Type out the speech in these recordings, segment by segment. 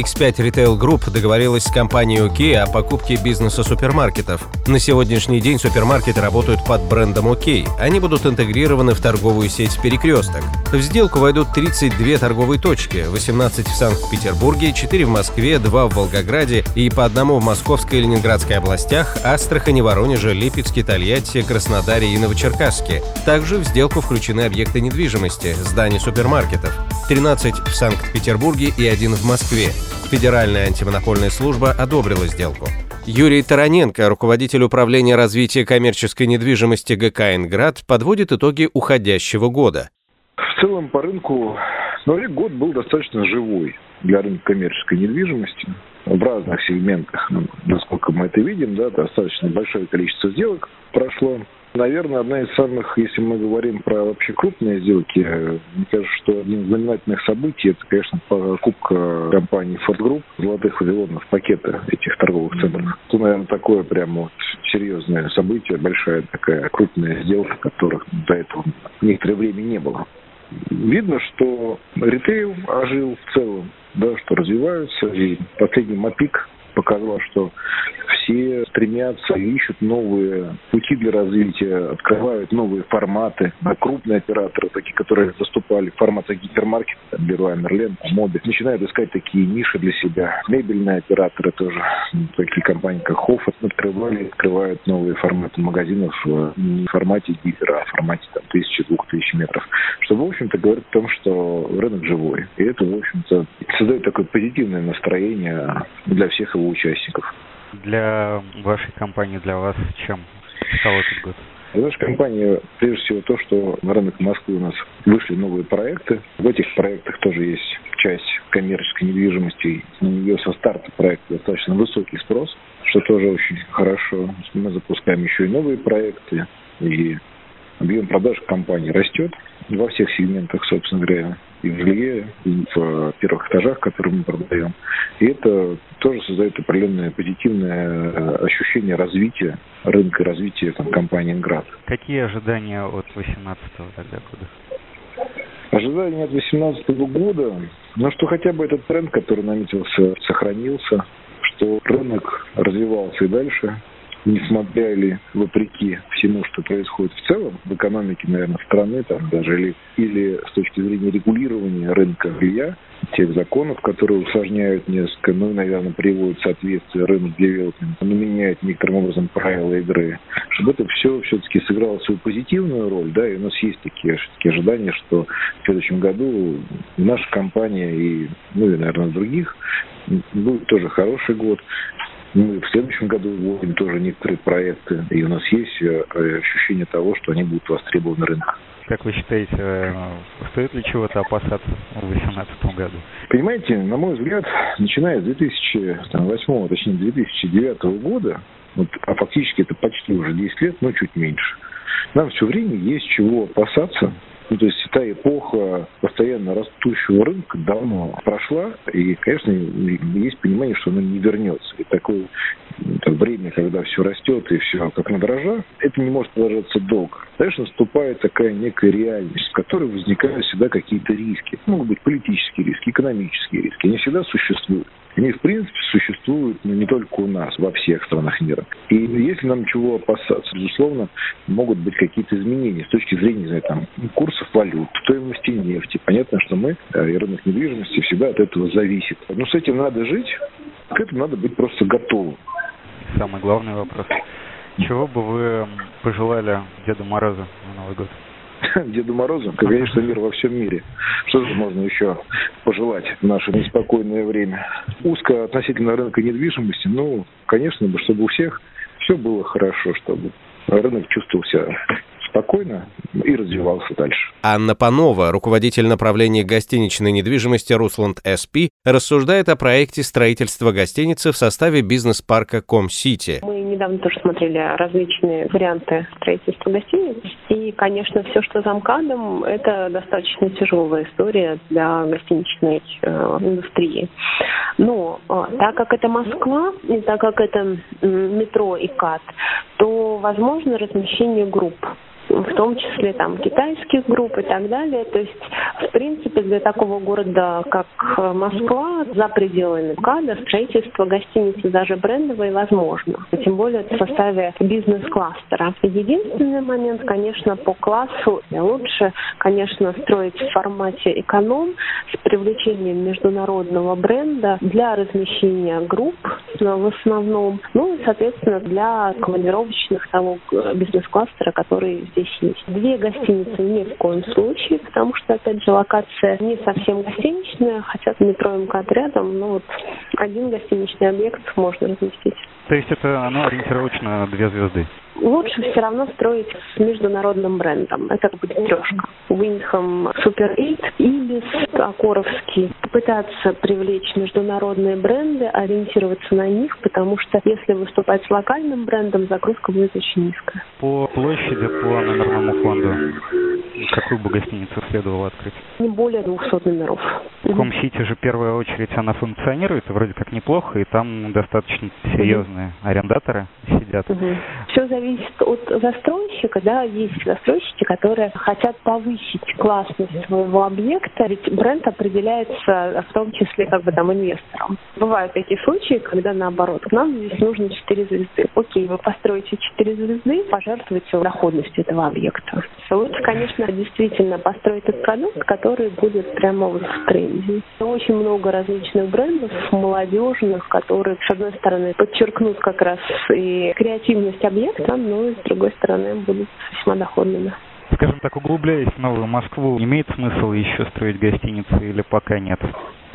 X5 Retail Group договорилась с компанией OK о покупке бизнеса супермаркетов. На сегодняшний день супермаркеты работают под брендом OK. Они будут интегрированы в торговую сеть «Перекресток». В сделку войдут 32 торговые точки, 18 в Санкт-Петербурге, 4 в Москве, 2 в Волгограде и по одному в Московской и Ленинградской областях, Астрахани, Воронеже, Липецке, Тольятти, Краснодаре и Новочеркасске. Также в сделку включены объекты недвижимости, здания супермаркетов. 13 в Санкт-Петербурге и один в Москве. Федеральная антимонопольная служба одобрила сделку. Юрий Тараненко, руководитель управления развития коммерческой недвижимости ГК «Инград», подводит итоги уходящего года. В целом по рынку ноябрь год был достаточно живой для рынка коммерческой недвижимости в разных сегментах, ну, насколько мы это видим, да, достаточно большое количество сделок прошло. Наверное, одна из самых, если мы говорим про вообще крупные сделки, мне кажется, что один из знаменательных событий, это, конечно, покупка компании Ford Group золотых вавилонов пакета этих торговых центров. Это, наверное, такое прямо вот серьезное событие, большая такая крупная сделка, которых до этого некоторое время не было. Видно, что ритейл ожил в целом, да, что развиваются, и последний МАПИК показал, что все стремятся и ищут новые пути для развития, открывают новые форматы. А крупные операторы, такие, которые заступали в форматах гипермаркета, Леруа Мерлен, Моби, начинают искать такие ниши для себя. Мебельные операторы тоже, такие компании, как Хофф, открывали, открывают новые форматы магазинов не в формате гипера, а в формате там, тысячи-двух тысяч метров. Что, в общем-то, говорит о том, что рынок живой. И это, в общем-то, создает такое позитивное настроение для всех его участников. Для вашей компании, для вас чем стал этот год? Наша компания, прежде всего, то, что на рынок Москвы у нас вышли новые проекты. В этих проектах тоже есть часть коммерческой недвижимости. На нее со старта проекта достаточно высокий спрос, что тоже очень хорошо. Мы запускаем еще и новые проекты, и объем продаж компании растет во всех сегментах, собственно говоря, и в жилье, и в первых этажах, которые мы продаем. И это тоже создает определенное позитивное э, ощущение развития рынка, развития там, компании «Инград». Какие ожидания от 2018 тогда года? Ожидания от 2018 года, ну что хотя бы этот тренд, который наметился, сохранился, что рынок развивался и дальше, несмотря или вопреки всему, что происходит в целом в экономике, наверное, страны, там даже или, или с точки зрения регулирования рынка жилья, тех законов, которые усложняют несколько, ну, наверное, приводят в соответствие рынок девелопмента, но меняют некоторым образом правила игры, чтобы это все все-таки сыграло свою позитивную роль, да, и у нас есть такие, такие ожидания, что в следующем году наша компания и, ну, и, наверное, других будет тоже хороший год. Мы в следующем году вводим тоже некоторые проекты, и у нас есть э, ощущение того, что они будут востребованы рынком. Как вы считаете, э, стоит ли чего-то опасаться в 2018 году? Понимаете, на мой взгляд, начиная с 2008, точнее 2009 года, вот, а фактически это почти уже 10 лет, но чуть меньше, нам все время есть чего опасаться, ну, то есть та эпоха постоянно растущего рынка давно прошла, и, конечно, есть понимание, что она не вернется. И такое это время, когда все растет и все как на дрожжах, это не может продолжаться долго. Дальше наступает такая некая реальность, в которой возникают всегда какие-то риски. Могут быть политические риски, экономические риски. Они всегда существуют. Они, в принципе, существуют ну, не только у нас, во всех странах мира. И если нам чего опасаться, безусловно, могут быть какие-то изменения с точки зрения, не знаю, там, курсов валют, стоимости нефти. Понятно, что мы, э, и рынок недвижимости, всегда от этого зависит. Но с этим надо жить, к этому надо быть просто готовым. Самый главный вопрос. Чего бы вы пожелали Деду Морозу на Новый год? Деду Морозу, конечно, мир во всем мире. Что же можно еще пожелать в наше неспокойное время? Узко относительно рынка недвижимости, ну, конечно бы, чтобы у всех все было хорошо, чтобы рынок чувствовал себя спокойно и развивался дальше. Анна Панова, руководитель направления гостиничной недвижимости «Русланд СП», рассуждает о проекте строительства гостиницы в составе бизнес-парка «Ком-Сити». Мы недавно тоже смотрели различные варианты строительства гостиниц. И, конечно, все, что за МКАДом, это достаточно тяжелая история для гостиничной э, индустрии. Но э, так как это Москва, и так как это э, метро и КАТ, то возможно размещение групп в том числе там китайских групп и так далее. То есть, в принципе, для такого города, как Москва, за пределами КАДа строительство гостиницы даже брендовой возможно. Тем более в составе бизнес-кластера. Единственный момент, конечно, по классу лучше, конечно, строить в формате эконом с привлечением международного бренда для размещения групп в основном, ну и, соответственно, для командировочных того бизнес-кластера, который здесь есть. Две гостиницы ни в коем случае, потому что, опять же, локация не совсем гостиничная, хотя метро МКАД рядом, но вот один гостиничный объект можно разместить. То есть это оно ориентировочно на две звезды? Лучше все равно строить с международным брендом. Это будет трешка. Уиндхам Супер 8 или Акоровский. Попытаться привлечь международные бренды, ориентироваться на них, потому что если выступать с локальным брендом, загрузка будет очень низкая. По площади, по номерному фонду, какую бы гостиницу следовало открыть? Не более 200 номеров. В Ком-Сити же в первую очередь она функционирует, вроде как неплохо, и там достаточно серьезные арендаторы сидят. Угу. Все зависит от застройщика, да, есть застройщики, которые хотят повысить классность своего объекта, ведь бренд определяется в том числе как бы там инвестором. Бывают такие случаи, когда наоборот, нам здесь нужно 4 звезды. Окей, вы построите 4 звезды, пожертвуйте доходностью этого объекта. Лучше, конечно, действительно построить этот продукт, который будет прямо вот в тренде. Очень много различных брендов, молодежных, которые, с одной стороны, подчеркнут как раз и креативность объекта, но и с другой стороны будут весьма доходными. Скажем так, углубляясь в Новую Москву, имеет смысл еще строить гостиницы или пока нет?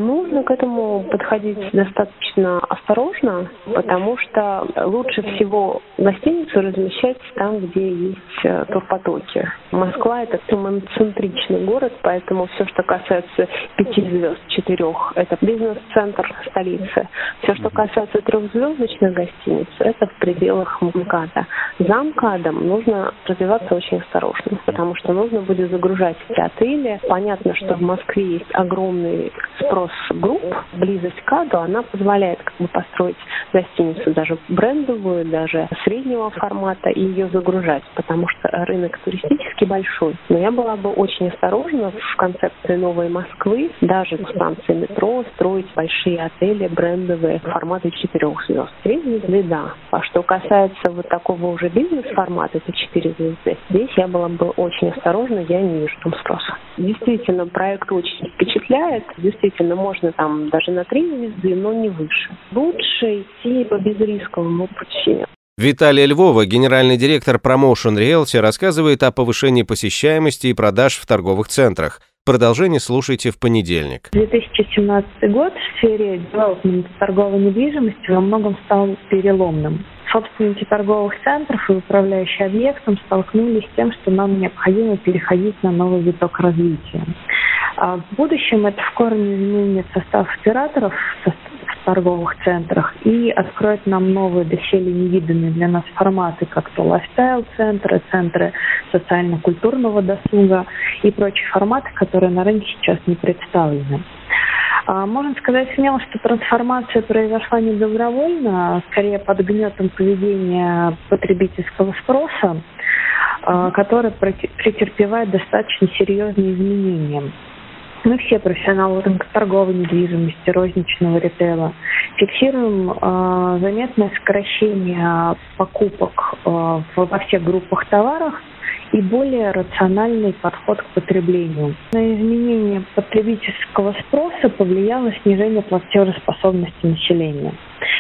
Нужно к этому подходить достаточно осторожно, потому что лучше всего гостиницу размещать там, где есть э, турпотоки. Москва – это центричный город, поэтому все, что касается пяти звезд, четырех – это бизнес-центр столицы. Все, что касается трехзвездочных гостиниц, это в пределах МКАДа. За МКАДом нужно развиваться очень осторожно, потому что нужно будет загружать эти отели. Понятно, что в Москве есть огромный спрос групп, близость к АДу, она позволяет как бы построить гостиницу даже брендовую, даже среднего формата и ее загружать, потому что рынок туристический большой. Но я была бы очень осторожна в концепции новой Москвы, даже в станции метро, строить большие отели брендовые формата четырех звезд. Три звезды, да. А что касается вот такого уже бизнес-формата, это четыре звезды, здесь я была бы очень осторожна, я не вижу там спроса. Действительно, проект очень впечатляет, действительно можно там даже на три звезды, но не выше. Лучше идти по безрисковому пути. Виталия Львова, генеральный директор Promotion Realty, рассказывает о повышении посещаемости и продаж в торговых центрах. Продолжение слушайте в понедельник. 2017 год в сфере девелопмента торговой недвижимости во многом стал переломным. Собственники торговых центров и управляющие объектом столкнулись с тем, что нам необходимо переходить на новый виток развития. А в будущем это в корне изменит состав операторов в торговых центрах и откроет нам новые, доселе невиданные для нас форматы, как то лайфстайл-центры, центры социально-культурного досуга и прочие форматы, которые на рынке сейчас не представлены. А, можно сказать смело, что трансформация произошла не добровольно, а скорее под гнетом поведения потребительского спроса, а, который претерпевает достаточно серьезные изменения. Мы все профессионалы рынка торговой недвижимости, розничного ритейла. Фиксируем э, заметное сокращение покупок э, во всех группах товаров и более рациональный подход к потреблению. На изменение потребительского спроса повлияло снижение платежеспособности населения.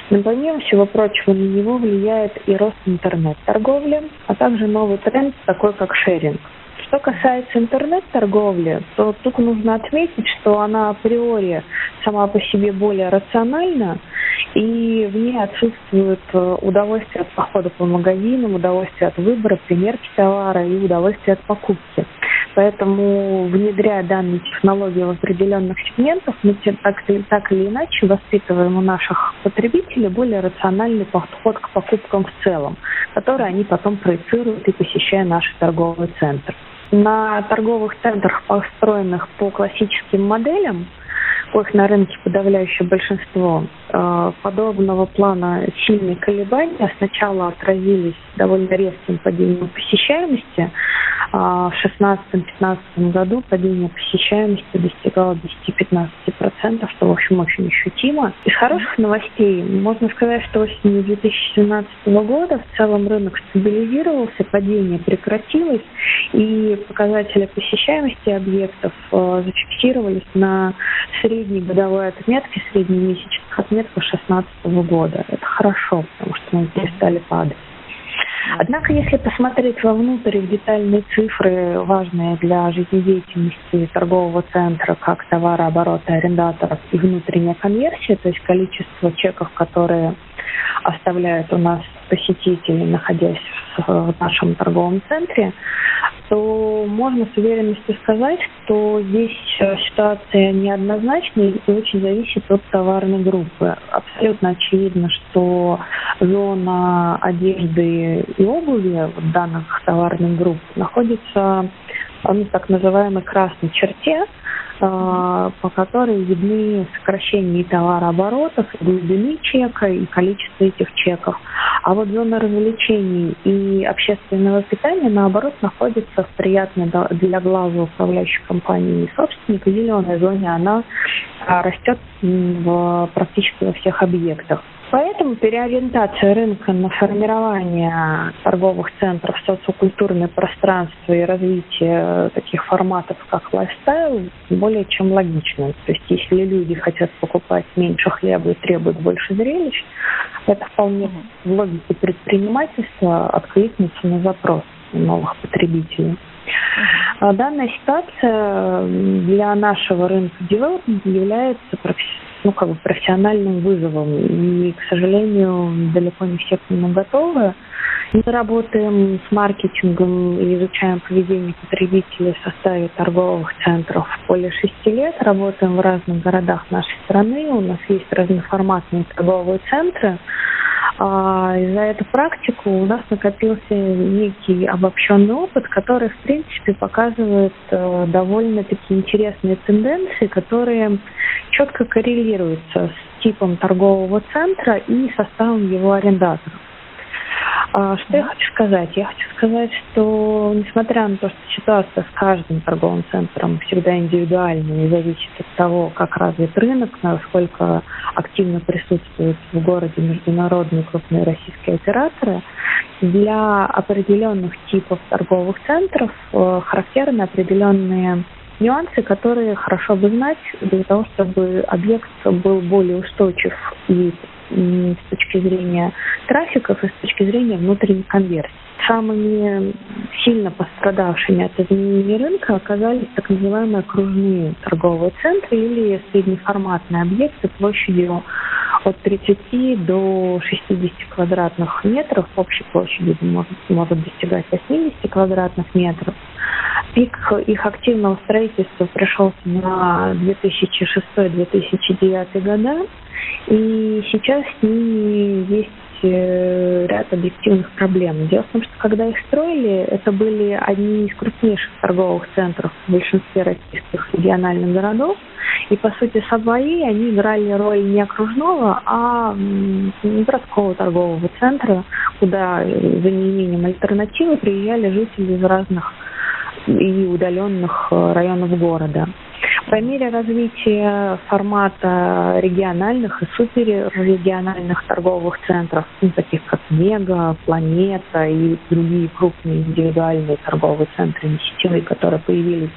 Но помимо всего прочего на него влияет и рост интернет-торговли, а также новый тренд, такой как шеринг. Что касается интернет-торговли, то тут нужно отметить, что она априори сама по себе более рациональна, и в ней отсутствует э, удовольствие от похода по магазинам, удовольствие от выбора, примерки товара и удовольствие от покупки. Поэтому, внедряя данные технологии в определенных сегментах, мы так, так или иначе воспитываем у наших потребителей более рациональный подход к покупкам в целом, который они потом проецируют и посещая наши торговые центры. На торговых центрах, построенных по классическим моделям, коих на рынке подавляющее большинство, э, подобного плана сильные колебания сначала отразились довольно резким падением посещаемости, а в 2016-2015 году падение посещаемости достигало 10-15%, что, в общем, очень ощутимо. Из хороших новостей можно сказать, что осенью 2017 года в целом рынок стабилизировался, падение прекратилось, и показатели посещаемости объектов э, зафиксировались на средней годовой отметке, среднемесячных отметках 2016 года. Это хорошо, потому что мы перестали падать. Однако, если посмотреть вовнутрь в детальные цифры, важные для жизнедеятельности торгового центра, как товарооборота арендаторов и внутренняя конверсия, то есть количество чеков, которые оставляют у нас посетители, находясь в нашем торговом центре, то можно с уверенностью сказать, что здесь э, ситуация неоднозначная и очень зависит от товарной группы. Абсолютно очевидно, что зона одежды и обуви в данных товарных групп находится в так называемой красной черте, по которой видны сокращения товарооборотов, глубины чека и количество этих чеков. А вот зона развлечений и общественного питания, наоборот, находится в приятной для глаза управляющей компании и собственника зеленой зоне. Она а, растет в, практически во всех объектах. Поэтому переориентация рынка на формирование торговых центров, социокультурное пространство и развитие таких форматов, как лайфстайл, более чем логично. То есть если люди хотят покупать меньше хлеба и требуют больше зрелищ, это вполне в логике предпринимательства откликнется на запрос новых потребителей. А данная ситуация для нашего рынка девелопмента является ну, как бы профессиональным вызовом. И, к сожалению, далеко не все к нему готовы. Мы работаем с маркетингом и изучаем поведение потребителей в составе торговых центров более шести лет. Работаем в разных городах нашей страны. У нас есть разноформатные торговые центры. А, и за эту практику у нас накопился некий обобщенный опыт, который, в принципе, показывает э, довольно-таки интересные тенденции, которые четко коррелируются с типом торгового центра и составом его арендаторов. А, что я хочу сказать? Я хочу сказать, что несмотря на то, что ситуация с каждым торговым центром всегда индивидуальна и зависит от того, как развит рынок, насколько активно присутствуют в городе международные крупные российские операторы, для определенных типов торговых центров э, характерны определенные нюансы, которые хорошо бы знать для того, чтобы объект был более устойчив и с точки зрения трафиков и с точки зрения внутренней конверсии. Самыми сильно пострадавшими от изменения рынка оказались так называемые окружные торговые центры или среднеформатные объекты площадью от 30 до 60 квадратных метров. Общей площадью может, может достигать 80 квадратных метров. Пик их активного строительства пришелся на 2006-2009 года. И сейчас с ними есть э, ряд объективных проблем. Дело в том, что когда их строили, это были одни из крупнейших торговых центров в большинстве российских региональных городов. И, по сути, свои они играли роль не окружного, а городского торгового центра, куда за неимением альтернативы приезжали жители из разных и удаленных э, районов города. По мере развития формата региональных и суперрегиональных торговых центров, ну, таких как Мега, Планета и другие крупные индивидуальные торговые центры, не сетевые, которые появились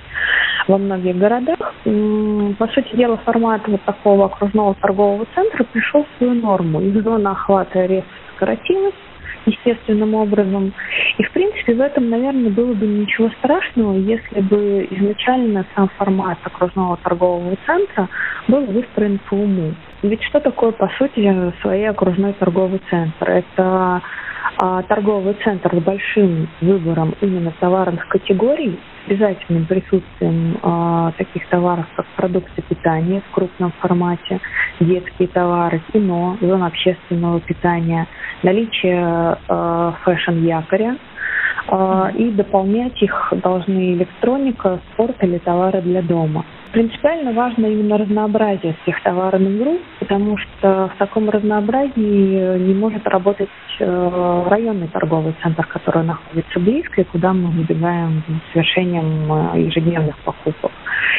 во многих городах, по сути дела, формат вот такого окружного торгового центра пришел в свою норму. Их зона охвата резко сократилась, естественным образом. И, в принципе, в этом, наверное, было бы ничего страшного, если бы изначально сам формат окружного торгового центра был выстроен по уму. Ведь что такое, по сути, своей окружной торговый центр? Это а, торговый центр с большим выбором именно товарных категорий, обязательным присутствием а, таких товаров, как продукты питания в крупном формате, детские товары, кино, зона общественного питания, наличие а, фэшн-якоря, а, и дополнять их должны электроника, спорт или товары для дома. Принципиально важно именно разнообразие всех товарных групп, потому что в таком разнообразии не может работать э, районный торговый центр, который находится близко и куда мы выбегаем с совершением э, ежедневных покупок.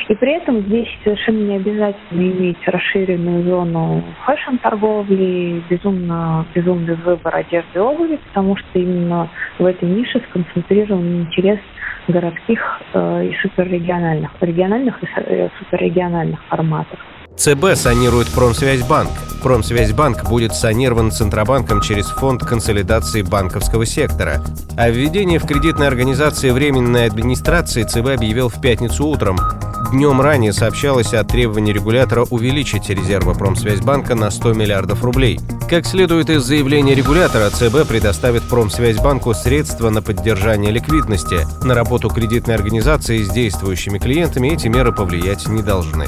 И при этом здесь совершенно не обязательно иметь расширенную зону фэшн-торговли, безумно, безумный выбор одежды и обуви, потому что именно в этой нише сконцентрирован интерес городских э, и суперрегиональных, региональных и э, суперрегиональных форматов. ЦБ санирует Промсвязьбанк. Промсвязьбанк будет санирован Центробанком через Фонд консолидации банковского сектора. О введении в кредитной организации временной администрации ЦБ объявил в пятницу утром. Днем ранее сообщалось о требовании регулятора увеличить резервы Промсвязьбанка на 100 миллиардов рублей. Как следует из заявления регулятора, ЦБ предоставит Промсвязьбанку средства на поддержание ликвидности. На работу кредитной организации с действующими клиентами эти меры повлиять не должны.